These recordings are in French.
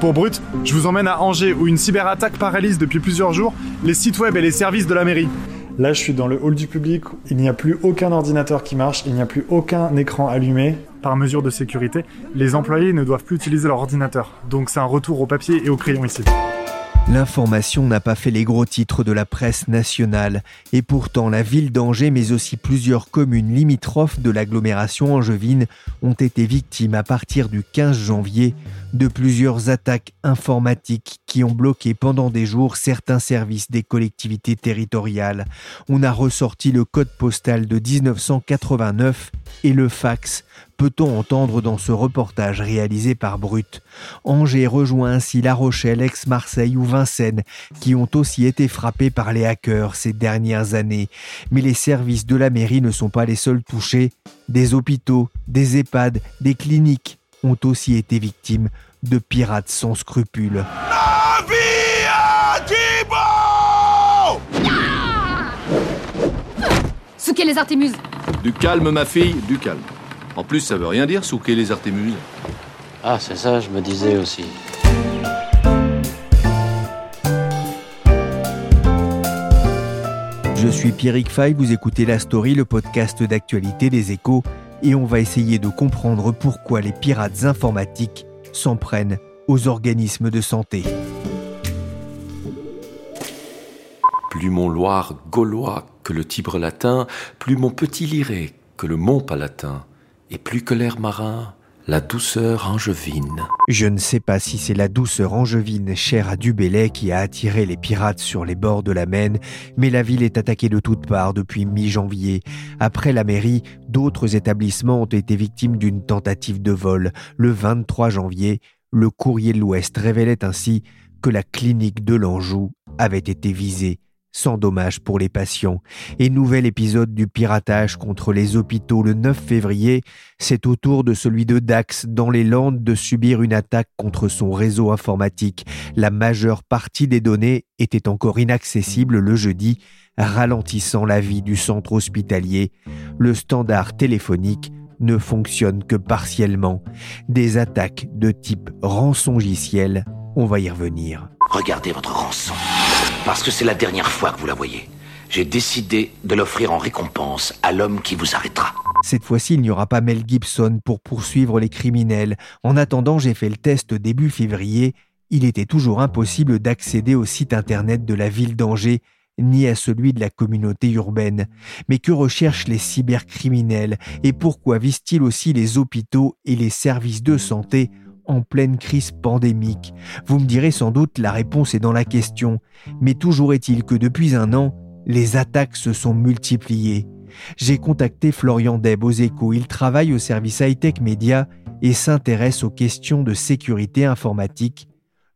Pour Brut, je vous emmène à Angers où une cyberattaque paralyse depuis plusieurs jours les sites web et les services de la mairie. Là, je suis dans le hall du public. Il n'y a plus aucun ordinateur qui marche. Il n'y a plus aucun écran allumé. Par mesure de sécurité, les employés ne doivent plus utiliser leur ordinateur. Donc c'est un retour au papier et au crayon ici. L'information n'a pas fait les gros titres de la presse nationale, et pourtant la ville d'Angers, mais aussi plusieurs communes limitrophes de l'agglomération angevine, ont été victimes à partir du 15 janvier de plusieurs attaques informatiques qui ont bloqué pendant des jours certains services des collectivités territoriales. On a ressorti le code postal de 1989 et le fax peut-on entendre dans ce reportage réalisé par Brut? Angers rejoint ainsi La Rochelle, Aix-Marseille ou Vincennes, qui ont aussi été frappés par les hackers ces dernières années. Mais les services de la mairie ne sont pas les seuls touchés. Des hôpitaux, des EHPAD, des cliniques ont aussi été victimes de pirates sans scrupules. Souquez les Artémuses Du calme, ma fille, du calme. En plus, ça veut rien dire, souquer les Artémuses. Ah, c'est ça, je me disais aussi. Je suis Pierrick Fay, vous écoutez La Story, le podcast d'actualité des échos, et on va essayer de comprendre pourquoi les pirates informatiques s'en prennent aux organismes de santé. Plus mon Loire gaulois que le Tibre latin, plus mon petit liré que le Mont palatin, et plus que l'air marin, la douceur angevine. Je ne sais pas si c'est la douceur angevine chère à Dubélé qui a attiré les pirates sur les bords de la Maine, mais la ville est attaquée de toutes parts depuis mi-janvier. Après la mairie, d'autres établissements ont été victimes d'une tentative de vol. Le 23 janvier, le courrier de l'Ouest révélait ainsi que la clinique de l'Anjou avait été visée sans dommage pour les patients. Et nouvel épisode du piratage contre les hôpitaux le 9 février, c'est au tour de celui de Dax dans les Landes de subir une attaque contre son réseau informatique. La majeure partie des données était encore inaccessible le jeudi, ralentissant la vie du centre hospitalier. Le standard téléphonique ne fonctionne que partiellement. Des attaques de type rançongiciel, on va y revenir. Regardez votre rançon parce que c'est la dernière fois que vous la voyez. J'ai décidé de l'offrir en récompense à l'homme qui vous arrêtera. Cette fois-ci, il n'y aura pas Mel Gibson pour poursuivre les criminels. En attendant, j'ai fait le test début février. Il était toujours impossible d'accéder au site internet de la ville d'Angers ni à celui de la communauté urbaine. Mais que recherchent les cybercriminels? Et pourquoi visent-ils aussi les hôpitaux et les services de santé? En pleine crise pandémique Vous me direz sans doute la réponse est dans la question, mais toujours est-il que depuis un an, les attaques se sont multipliées. J'ai contacté Florian Deb aux échos, il travaille au service high-tech média et s'intéresse aux questions de sécurité informatique.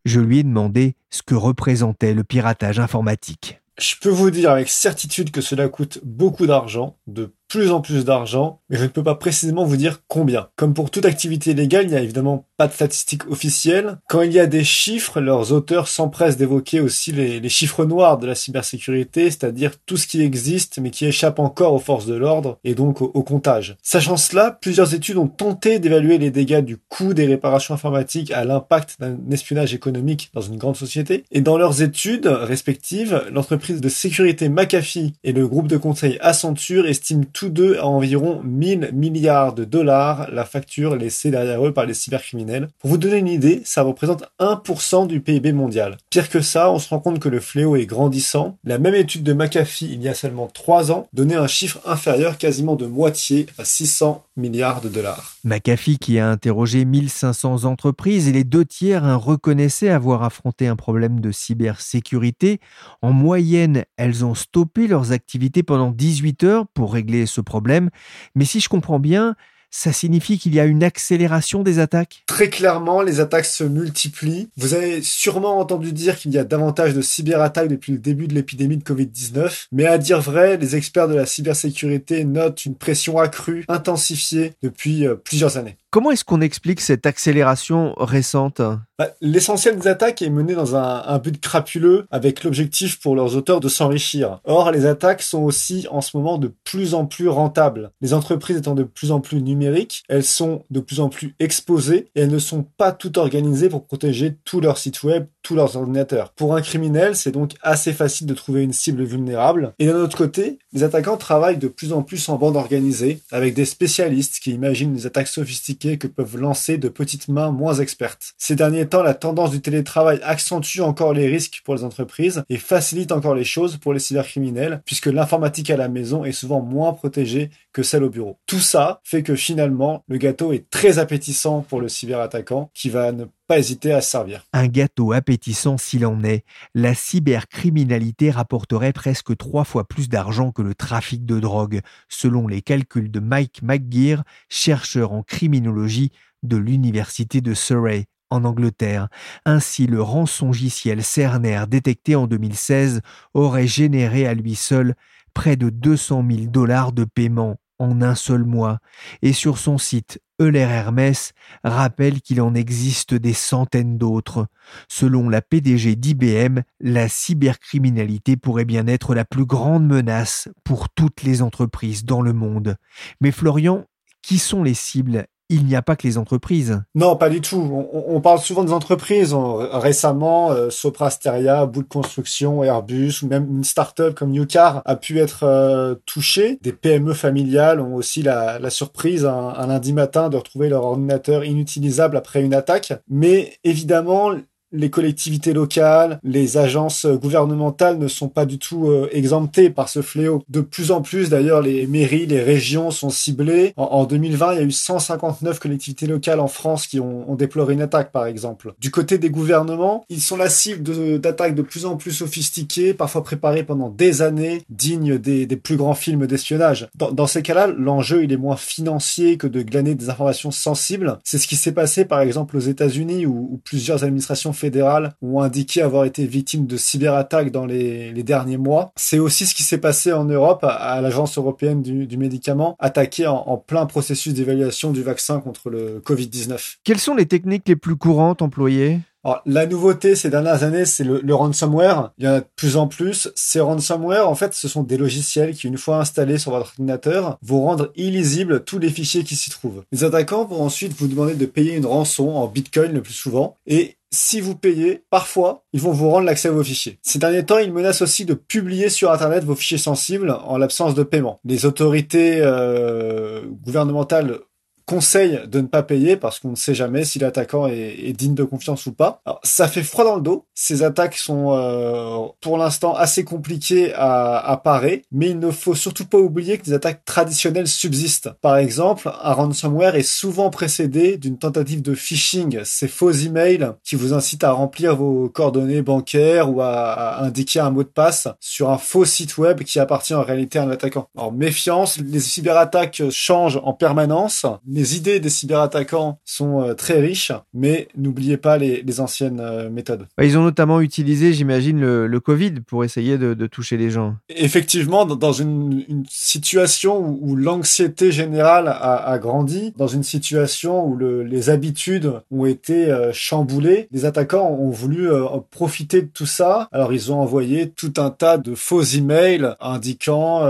Je lui ai demandé ce que représentait le piratage informatique. Je peux vous dire avec certitude que cela coûte beaucoup d'argent, de plus en plus d'argent, mais je ne peux pas précisément vous dire combien. Comme pour toute activité légale, il n'y a évidemment pas de statistiques officielles. Quand il y a des chiffres, leurs auteurs s'empressent d'évoquer aussi les, chiffres noirs de la cybersécurité, c'est-à-dire tout ce qui existe mais qui échappe encore aux forces de l'ordre et donc au, comptage. Sachant cela, plusieurs études ont tenté d'évaluer les dégâts du coût des réparations informatiques à l'impact d'un espionnage économique dans une grande société. Et dans leurs études respectives, l'entreprise de sécurité McAfee et le groupe de conseil Accenture estiment tous deux à environ 1000 milliards de dollars la facture laissée derrière eux par les cybercriminels. Pour vous donner une idée, ça représente 1% du PIB mondial. Pire que ça, on se rend compte que le fléau est grandissant. La même étude de McAfee il y a seulement 3 ans donnait un chiffre inférieur quasiment de moitié à 600 milliards de dollars. McAfee qui a interrogé 1500 entreprises et les deux tiers hein, reconnaissaient avoir affronté un problème de cybersécurité. En moyenne, elles ont stoppé leurs activités pendant 18 heures pour régler ce problème. Mais si je comprends bien, ça signifie qu'il y a une accélération des attaques Très clairement, les attaques se multiplient. Vous avez sûrement entendu dire qu'il y a davantage de cyberattaques depuis le début de l'épidémie de Covid-19, mais à dire vrai, les experts de la cybersécurité notent une pression accrue, intensifiée depuis euh, plusieurs années. Comment est-ce qu'on explique cette accélération récente? Bah, L'essentiel des attaques est mené dans un, un but crapuleux avec l'objectif pour leurs auteurs de s'enrichir. Or, les attaques sont aussi en ce moment de plus en plus rentables. Les entreprises étant de plus en plus numériques, elles sont de plus en plus exposées et elles ne sont pas toutes organisées pour protéger tous leurs sites web, tous leurs ordinateurs. Pour un criminel, c'est donc assez facile de trouver une cible vulnérable. Et d'un autre côté, les attaquants travaillent de plus en plus en bande organisée avec des spécialistes qui imaginent des attaques sophistiquées que peuvent lancer de petites mains moins expertes. Ces derniers temps, la tendance du télétravail accentue encore les risques pour les entreprises et facilite encore les choses pour les cybercriminels puisque l'informatique à la maison est souvent moins protégée que celle au bureau. Tout ça fait que finalement, le gâteau est très appétissant pour le cyberattaquant qui va ne pas hésiter à se servir. Un gâteau appétissant s'il en est. La cybercriminalité rapporterait presque trois fois plus d'argent que le trafic de drogue, selon les calculs de Mike McGear, chercheur en criminologie de l'université de Surrey en Angleterre. Ainsi, le rançongiciel Cerner détecté en 2016 aurait généré à lui seul près de 200 000 dollars de paiement en un seul mois, et sur son site Euler Hermès rappelle qu'il en existe des centaines d'autres. Selon la PDG d'IBM, la cybercriminalité pourrait bien être la plus grande menace pour toutes les entreprises dans le monde. Mais Florian, qui sont les cibles il n'y a pas que les entreprises. Non, pas du tout. On, parle souvent des entreprises. récemment, euh, Soprasteria, Bout de Construction, Airbus, ou même une start-up comme Newcar a pu être euh, touchée. Des PME familiales ont aussi la, surprise un, lundi matin de retrouver leur ordinateur inutilisable après une attaque. Mais évidemment, les collectivités locales, les agences gouvernementales ne sont pas du tout euh, exemptées par ce fléau. De plus en plus, d'ailleurs, les mairies, les régions sont ciblées. En, 2020, il y a eu 159 collectivités locales en France qui ont, déploré une attaque, par exemple. Du côté des gouvernements, ils sont la cible d'attaques de, plus en plus sophistiquées, parfois préparées pendant des années, dignes des, plus grands films d'espionnage. Dans, ces cas-là, l'enjeu, il est moins financier que de glaner des informations sensibles. C'est ce qui s'est passé, par exemple, aux États-Unis, où plusieurs administrations fédérales ont indiqué avoir été victimes de cyberattaques dans les, derniers mois. C'est aussi ce qui s'est passé en Europe à, l'Agence européenne du, médicament, attaquée en, plein processus d'évaluation du vaccin contre le Covid-19. Quelles sont les techniques les plus courantes employées? La nouveauté ces dernières années, c'est le, le, ransomware. Il y en a de plus en plus. Ces ransomware, en fait, ce sont des logiciels qui, une fois installés sur votre ordinateur, vont rendre illisibles tous les fichiers qui s'y trouvent. Les attaquants vont ensuite vous demander de payer une rançon en Bitcoin le plus souvent, et si vous payez, parfois, ils vont vous rendre l'accès à vos fichiers. Ces derniers temps, ils menacent aussi de publier sur Internet vos fichiers sensibles en l'absence de paiement. Les autorités euh, gouvernementales conseille de ne pas payer parce qu'on ne sait jamais si l'attaquant est, digne de confiance ou pas. Alors, ça fait froid dans le dos. Ces attaques sont euh, pour l'instant assez compliquées à, à, parer, mais il ne faut surtout pas oublier que des attaques traditionnelles subsistent. Par exemple, un ransomware est souvent précédé d'une tentative de phishing, ces faux emails qui vous incitent à remplir vos coordonnées bancaires ou à, à indiquer un mot de passe sur un faux site web qui appartient en réalité à un attaquant. Alors méfiance, les cyberattaques changent en permanence les idées des cyberattaquants sont euh, très riches, mais n'oubliez pas les, anciennes euh, méthodes. Ils ont notamment utilisé, j'imagine, le, Covid pour essayer de, toucher les gens. Effectivement, dans une, situation où, l'anxiété générale a, grandi, dans une situation où les habitudes ont été euh, chamboulées, les attaquants ont voulu profiter de tout ça. Alors ils ont envoyé tout un tas de faux emails indiquant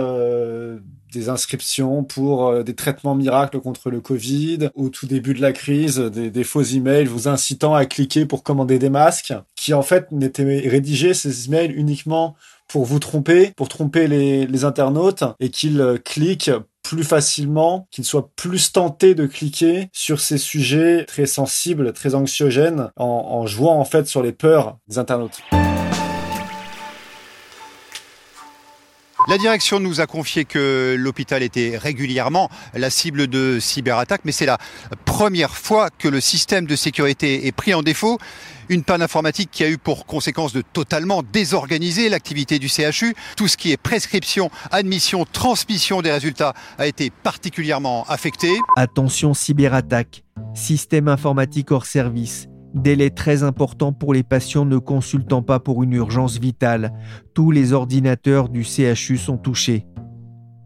des inscriptions pour euh, des traitements miracles contre le Covid, au tout début de la crise, des, faux emails vous incitant à cliquer pour commander des masques, qui en fait n'étaient rédigés, ces emails, uniquement pour vous tromper, pour tromper les, internautes, et qu'ils euh, cliquent plus facilement, qu'ils soient plus tentés de cliquer sur ces sujets très sensibles, très anxiogènes, en jouant en fait sur les peurs des internautes. La direction nous a confié que l'hôpital était régulièrement la cible de cyberattaques, mais c'est la première fois que le système de sécurité est pris en défaut. Une panne informatique qui a eu pour conséquence de totalement désorganiser l'activité du CHU. Tout ce qui est prescription, admission, transmission des résultats a été particulièrement affecté. Attention cyberattaque, système informatique hors service, Délai très important pour les patients ne consultant pas pour une urgence vitale. Tous les ordinateurs du CHU sont touchés.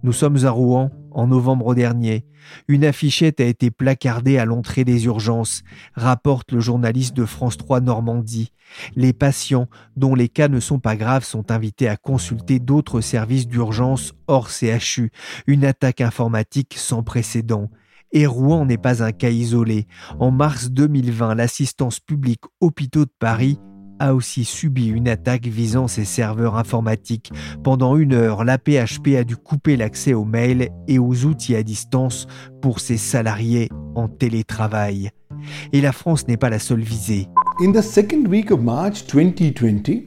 Nous sommes à Rouen en novembre dernier. Une affichette a été placardée à l'entrée des urgences, rapporte le journaliste de France 3 Normandie. Les patients dont les cas ne sont pas graves sont invités à consulter d'autres services d'urgence hors CHU. Une attaque informatique sans précédent. Et Rouen n'est pas un cas isolé. En mars 2020, l'assistance publique Hôpitaux de Paris a aussi subi une attaque visant ses serveurs informatiques. Pendant une heure, la PHP a dû couper l'accès aux mails et aux outils à distance pour ses salariés en télétravail. Et la France n'est pas la seule visée. In the second week of March 2020,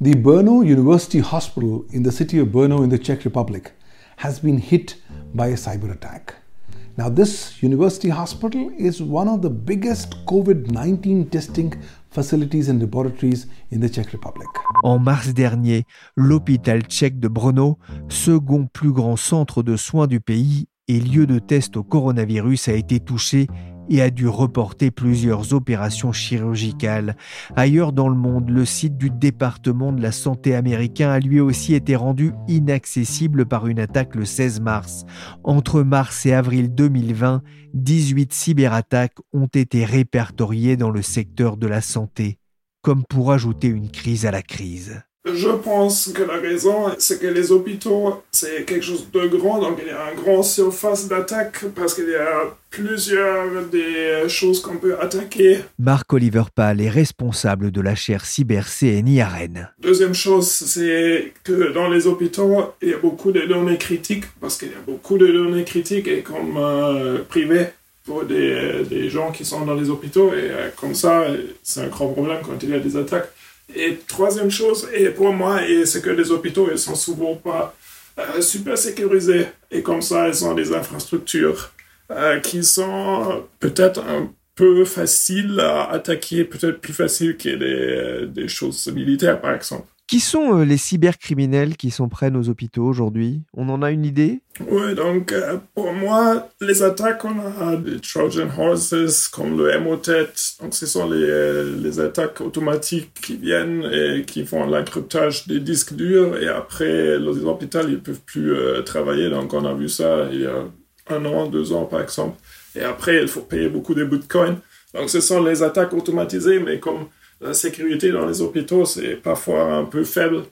the Brno University Hospital in the city of Brno in the Czech Republic has been hit by a cyber attack. Now, this university hospital is one of the biggest COVID 19 testing facilities and laboratories in the Czech Republic. En mars dernier, l'hôpital tchèque de Brno, second plus grand centre de soins du pays et lieu de test au coronavirus, a été touché et a dû reporter plusieurs opérations chirurgicales. Ailleurs dans le monde, le site du département de la santé américain a lui aussi été rendu inaccessible par une attaque le 16 mars. Entre mars et avril 2020, 18 cyberattaques ont été répertoriées dans le secteur de la santé, comme pour ajouter une crise à la crise. Je pense que la raison, c'est que les hôpitaux, c'est quelque chose de grand, donc il y a une grande surface d'attaque parce qu'il y a plusieurs des choses qu'on peut attaquer. Marc Oliver Pal est responsable de la chaire cyber CNI à Rennes. Deuxième chose, c'est que dans les hôpitaux, il y a beaucoup de données critiques parce qu'il y a beaucoup de données critiques et comme euh, privées pour des, des, gens qui sont dans les hôpitaux et euh, comme ça, c'est un grand problème quand il y a des attaques. Et troisième chose, et pour moi, c'est que les hôpitaux, ils sont souvent pas euh, super sécurisés. Et comme ça, ils ont des infrastructures euh, qui sont peut-être un peu faciles à attaquer, peut-être plus faciles que des, des choses militaires, par exemple. Qui sont euh, les cybercriminels qui près de nos hôpitaux aujourd'hui? On en a une idée? Oui, donc euh, pour moi, les attaques, on a des Trojan Horses comme le Emotet. Donc ce sont les, les attaques automatiques qui viennent et qui font l'encryptage des disques durs. Et après, les hôpitaux, ils ne peuvent plus euh, travailler. Donc on a vu ça il y a un an, deux ans par exemple. Et après, il faut payer beaucoup de bitcoins. Donc ce sont les attaques automatisées, mais comme la sécurité dans les hôpitaux, c'est parfois un peu faible.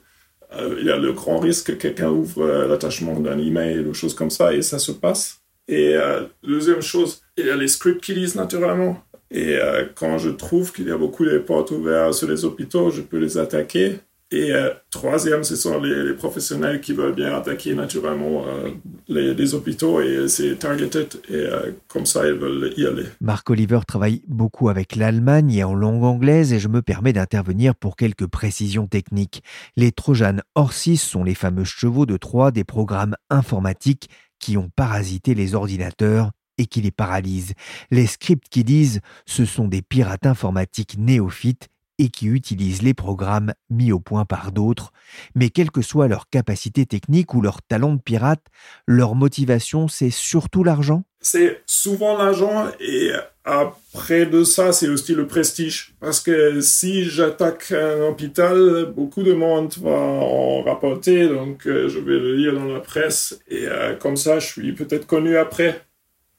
Euh, il y a le grand risque que quelqu'un ouvre euh, l'attachement d'un email ou choses comme ça et ça se passe. Et euh, deuxième chose, il y a les script kiddies naturellement. Et quand je trouve qu'il y a beaucoup de portes ouvertes sur les hôpitaux, je peux les attaquer. Et euh, troisième, ce sont les, professionnels qui veulent bien attaquer naturellement euh, les, hôpitaux et c'est targeted et euh, comme ça ils veulent y aller. Marc Oliver travaille beaucoup avec l'Allemagne et en langue anglaise et je me permets d'intervenir pour quelques précisions techniques. Les Trojan Horsis sont les fameux chevaux de Troie des programmes informatiques qui ont parasité les ordinateurs et qui les paralysent. Les scripts qui disent ce sont des pirates informatiques néophytes et qui utilisent les programmes mis au point par d'autres, mais quelle que soit leur capacité technique ou leur talent de pirate, leur motivation, c'est surtout l'argent C'est souvent l'argent et après de ça, c'est aussi le prestige. Parce que si j'attaque un hôpital, beaucoup de monde va en rapporter, donc euh, je vais le lire dans la presse et euh, comme ça, je suis peut-être connu après.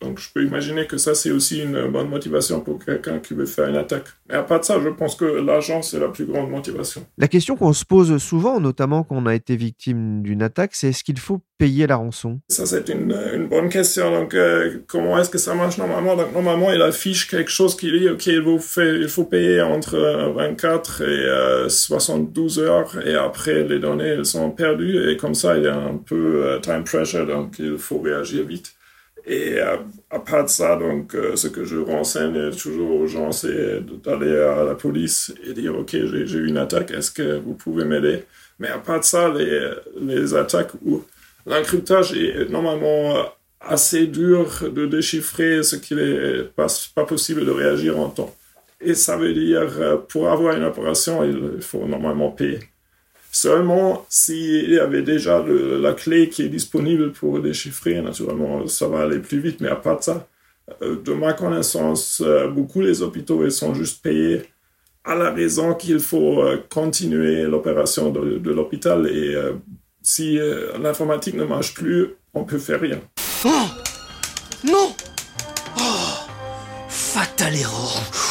Donc je peux imaginer que ça, c'est aussi une bonne motivation pour quelqu'un qui veut faire une attaque. Mais à part ça, je pense que l'argent, c'est la plus grande motivation. La question qu'on se pose souvent, notamment quand on a été victime d'une attaque, c'est est-ce qu'il faut payer la rançon? Ça, c'est une, une, bonne question. Donc, euh, comment est-ce que ça marche normalement? Donc, normalement, il affiche quelque chose qui dit, OK, il faut, il faut payer entre 24 et 72 euh, heures, et après, les données, elles sont perdues, et comme ça, il y a un peu euh, time pressure, donc il faut réagir vite. Et à, part ça, donc, euh, ce que je renseigne toujours aux gens, c'est d'aller à la police et dire, OK, j'ai eu une attaque, est-ce que vous pouvez m'aider? Mais à part ça, les, les attaques où l'encryptage est normalement assez dur de déchiffrer ce qu'il n'est pas, pas possible de réagir en temps. Et ça veut dire, euh, pour avoir une opération, il faut normalement payer. Seulement, s'il y avait déjà la clé qui est disponible pour déchiffrer, naturellement, ça va aller plus vite. Mais à part ça, euh, de ma connaissance, euh, beaucoup des hôpitaux ils sont juste payés à la raison qu'il faut continuer l'opération de, l'hôpital. Et si l'informatique ne marche plus, on peut faire rien. Oh Non Oh Fatal erreur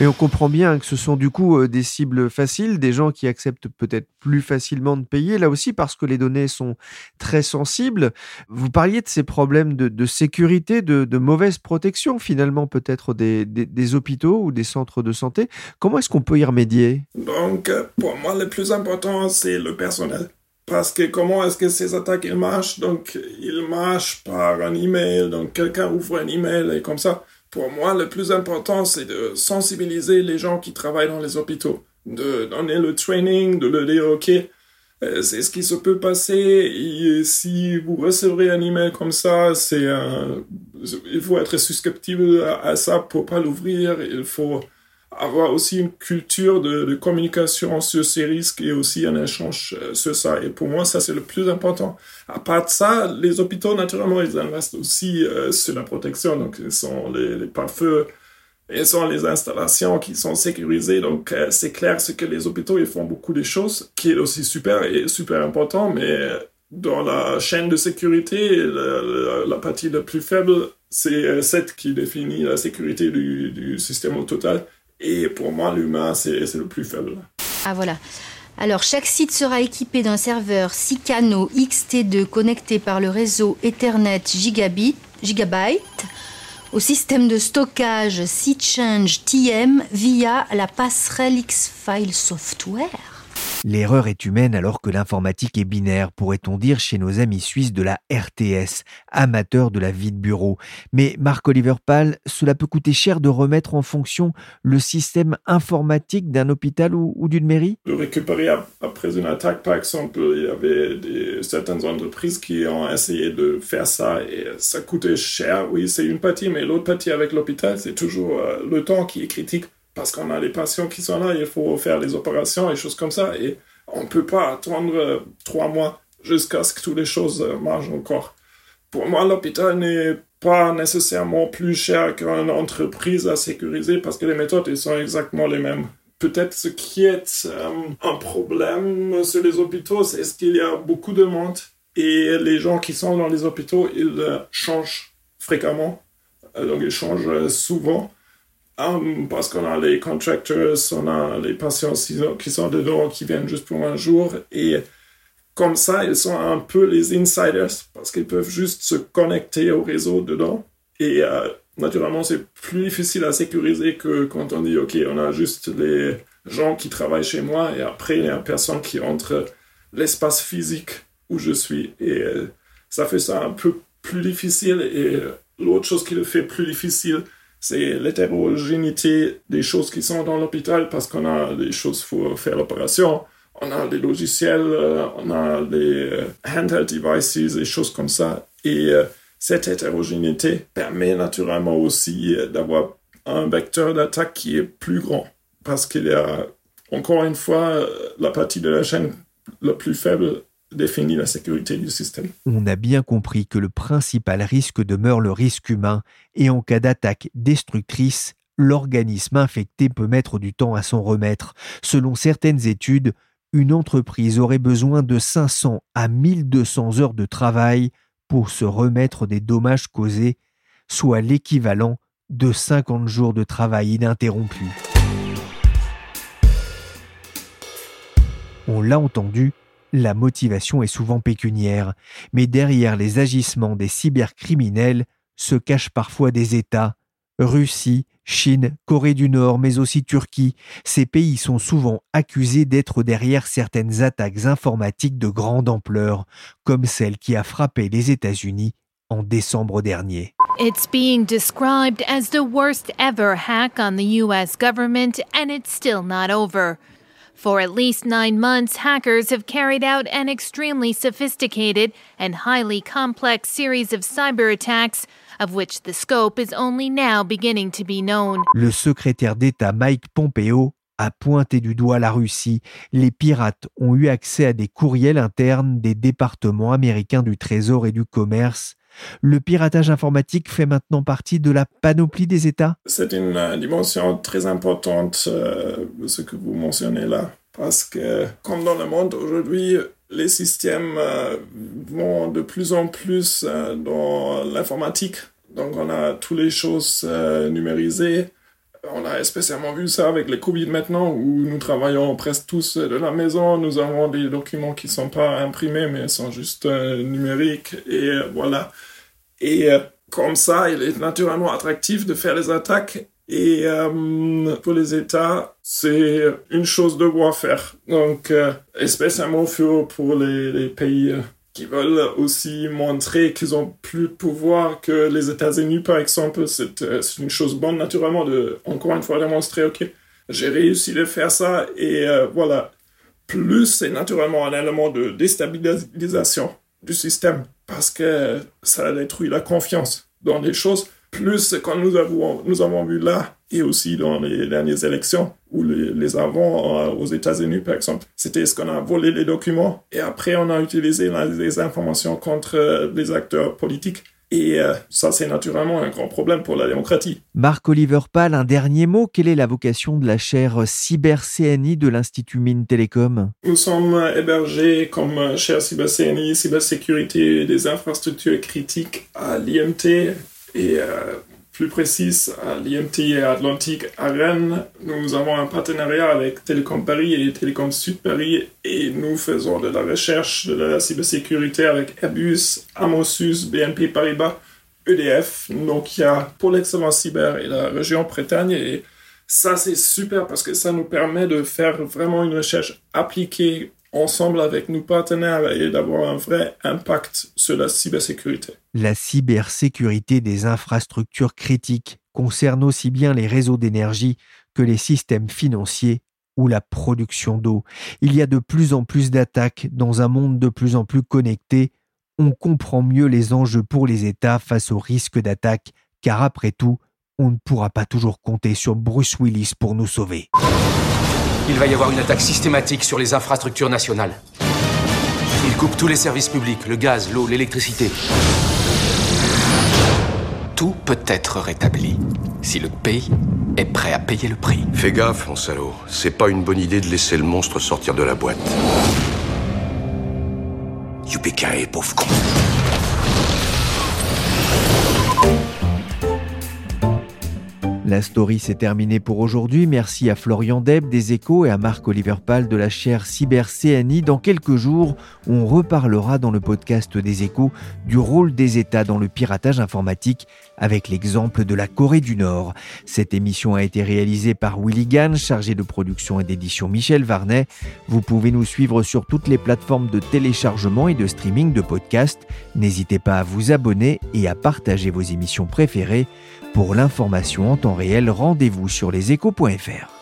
Et on comprend bien que ce sont du coup euh, des cibles faciles, des gens qui acceptent peut-être plus facilement de payer, là aussi parce que les données sont très sensibles. Vous parliez de ces problèmes de, sécurité, de, mauvaise protection finalement peut-être des, des, hôpitaux ou des centres de santé. Comment est-ce qu'on peut y remédier? Donc pour moi le plus important c'est le personnel. Parce que comment est-ce que ces attaques marchent? Donc ils marchent par un email, donc quelqu'un ouvre un email et comme ça pour moi, le plus important, c'est de sensibiliser les gens qui travaillent dans les hôpitaux, de donner le training, de leur dire, OK, euh, c'est ce qui se peut passer. Et si vous recevrez un email comme ça, c'est il faut être susceptible à, ça pour pas l'ouvrir. Il faut avoir aussi une culture de, communication sur ces risques et aussi un échange euh, sur ça. Et pour moi, ça, c'est le plus important. À part ça, les hôpitaux, naturellement, ils investent aussi euh, sur la protection. Donc, ils sont les, les pare-feux, ils sont les installations qui sont sécurisées. Donc, euh, c'est clair, c'est que les hôpitaux, ils font beaucoup de choses, qui est aussi super et super important, mais dans la chaîne de sécurité, la, partie la plus faible, c'est cette qui définit la sécurité du système au total. Et pour moi, l'humain, c'est le plus faible. Ah voilà. Alors, chaque site sera équipé d'un serveur 6 canaux XT2 connecté par le réseau Ethernet Gigabit, Gigabyte au système de stockage SeaChange TM via la passerelle X-File Software. L'erreur est humaine alors que l'informatique est binaire, pourrait-on dire chez nos amis suisses de la RTS, amateurs de la vie de bureau. Mais Marc-Oliver Pal, cela peut coûter cher de remettre en fonction le système informatique d'un hôpital ou, d'une mairie? De récupérer après une attaque, par exemple, il y avait certaines entreprises qui ont essayé de faire ça et ça coûtait cher. Oui, c'est une partie, mais l'autre partie avec l'hôpital, c'est toujours euh, le temps qui est critique parce qu'on a les patients qui sont là, il faut faire les opérations et choses comme ça. Et on ne peut pas attendre euh, trois mois jusqu'à ce que toutes les choses euh, marchent encore. Pour moi, l'hôpital n'est pas nécessairement plus cher qu'une entreprise à sécuriser parce que les méthodes elles sont exactement les mêmes. Peut-être ce qui est euh, un problème sur les hôpitaux, c'est ce qu'il y a beaucoup de monde et les gens qui sont dans les hôpitaux, ils changent fréquemment, donc ils changent souvent. Parce qu'on a les contractors, on a les patients qui sont dedans, qui viennent juste pour un jour. Et comme ça, ils sont un peu les insiders parce qu'ils peuvent juste se connecter au réseau dedans. Et euh, naturellement, c'est plus difficile à sécuriser que quand on dit, OK, on a juste les gens qui travaillent chez moi et après, il y a personne qui entre l'espace physique où je suis. Et euh, ça fait ça un peu plus difficile. Et euh, l'autre chose qui le fait plus difficile, c'est l'hétérogénéité des choses qui sont dans l'hôpital parce qu'on a des choses pour faire l'opération, on a des logiciels, euh, on a des euh, handheld devices, des choses comme ça. Et euh, cette hétérogénéité permet naturellement aussi d'avoir un vecteur d'attaque qui est plus grand parce qu'il y a encore une fois la partie de la chaîne la plus faible la sécurité du système. On a bien compris que le principal risque demeure le risque humain et en cas d'attaque destructrice, l'organisme infecté peut mettre du temps à s'en remettre. Selon certaines études, une entreprise aurait besoin de 500 à 1200 heures de travail pour se remettre des dommages causés, soit l'équivalent de 50 jours de travail ininterrompu. On l'a entendu, la motivation est souvent pécuniaire, mais derrière les agissements des cybercriminels se cachent parfois des États. Russie, Chine, Corée du Nord, mais aussi Turquie, ces pays sont souvent accusés d'être derrière certaines attaques informatiques de grande ampleur, comme celle qui a frappé les États-Unis en décembre dernier. It's being described as the worst ever hack on the U.S. government, and it's still not over. For at least nine months, hackers have carried out an extremely sophisticated and highly complex series of cyber attacks, of which the scope is only now beginning to be known. Le secrétaire d'État Mike Pompeo a pointé du doigt la Russie. Les pirates ont eu accès à des courriels internes des départements américains du Trésor et du Commerce. Le piratage informatique fait maintenant partie de la panoplie des États C'est une euh, dimension très importante, euh, ce que vous mentionnez là. Parce que, comme dans le monde aujourd'hui, les systèmes euh, vont de plus en plus euh, dans l'informatique. Donc, on a toutes les choses numérisées. On a spécialement vu ça avec les Covid maintenant, où nous travaillons presque tous de la maison. Nous avons des documents qui sont pas imprimés, mais sont juste euh, numériques. Et euh, voilà. Et euh, comme ça, il est naturellement attractif de faire les attaques. Et pour les États, c'est une chose de voir faire. Donc, spécialement pour, pour les, pays qui veulent aussi montrer qu'ils ont plus de pouvoir que les États-Unis, par exemple. C'est euh, c'est une chose bonne, naturellement, de encore une fois démontrer, OK, j'ai réussi de faire ça. Et euh, voilà. Plus, c'est naturellement un élément de déstabilisation du système parce que ça détruit la confiance dans les choses. Plus, quand nous avons, nous avons vu là, et aussi dans les dernières élections, ou les, les avant euh, aux États-Unis, par exemple, c'était ce qu'on a volé les documents, et après on a utilisé la- les informations contre euh, les acteurs politiques. Et euh, ça, c'est naturellement un grand problème pour la démocratie. Marc-Oliver Pal, un dernier mot. Quelle est la vocation de la chaire cyber-CNI de l'Institut Mines Télécom? Nous sommes hébergés comme cher CyberCNI, cybersécurité des infrastructures critiques à l'IMT et euh, plus précise à l'IMT Atlantique à Rennes. Nous avons un partenariat avec Télécom Paris et Télécom Sud Paris et nous faisons de la recherche de la cybersécurité avec Airbus, Amosus, BNP Paribas, EDF, Nokia pour l'excellence cyber et la région Bretagne et ça, c'est super parce que ça nous permet de faire vraiment une recherche appliquée ensemble avec nos partenaires et d'avoir un vrai impact sur la cybersécurité. La cybersécurité des infrastructures critiques concerne aussi bien les réseaux d'énergie que les systèmes financiers ou la production d'eau. Il y a de plus en plus d'attaques dans un monde de plus en plus connecté. On comprend mieux les enjeux pour les États face aux risques d'attaque, car après tout, on ne pourra pas toujours compter sur Bruce Willis pour nous sauver. Il va y avoir une attaque systématique sur les infrastructures nationales. Il coupe tous les services publics, le gaz, l'eau, l'électricité. Tout peut être rétabli si le pays est prêt à payer le prix. Fais gaffe, mon salaud. C'est pas une bonne idée de laisser le monstre sortir de la boîte. Youpicae, pauvre con. La story s'est terminée pour aujourd'hui. Merci à Florian Deb des Échos et à Marc-Oliver Pal de la chaire Cyber CNI. Dans quelques jours, on reparlera dans le podcast des Échos du rôle des États dans le piratage informatique avec l'exemple de la Corée du Nord. Cette émission a été réalisée par Willy Gann, chargé de production et d'édition Michel Varnet. Vous pouvez nous suivre sur toutes les plateformes de téléchargement et de streaming de podcasts. N'hésitez pas à vous abonner et à partager vos émissions préférées. Pour l'information en temps réel, rendez-vous sur leséchos.fr.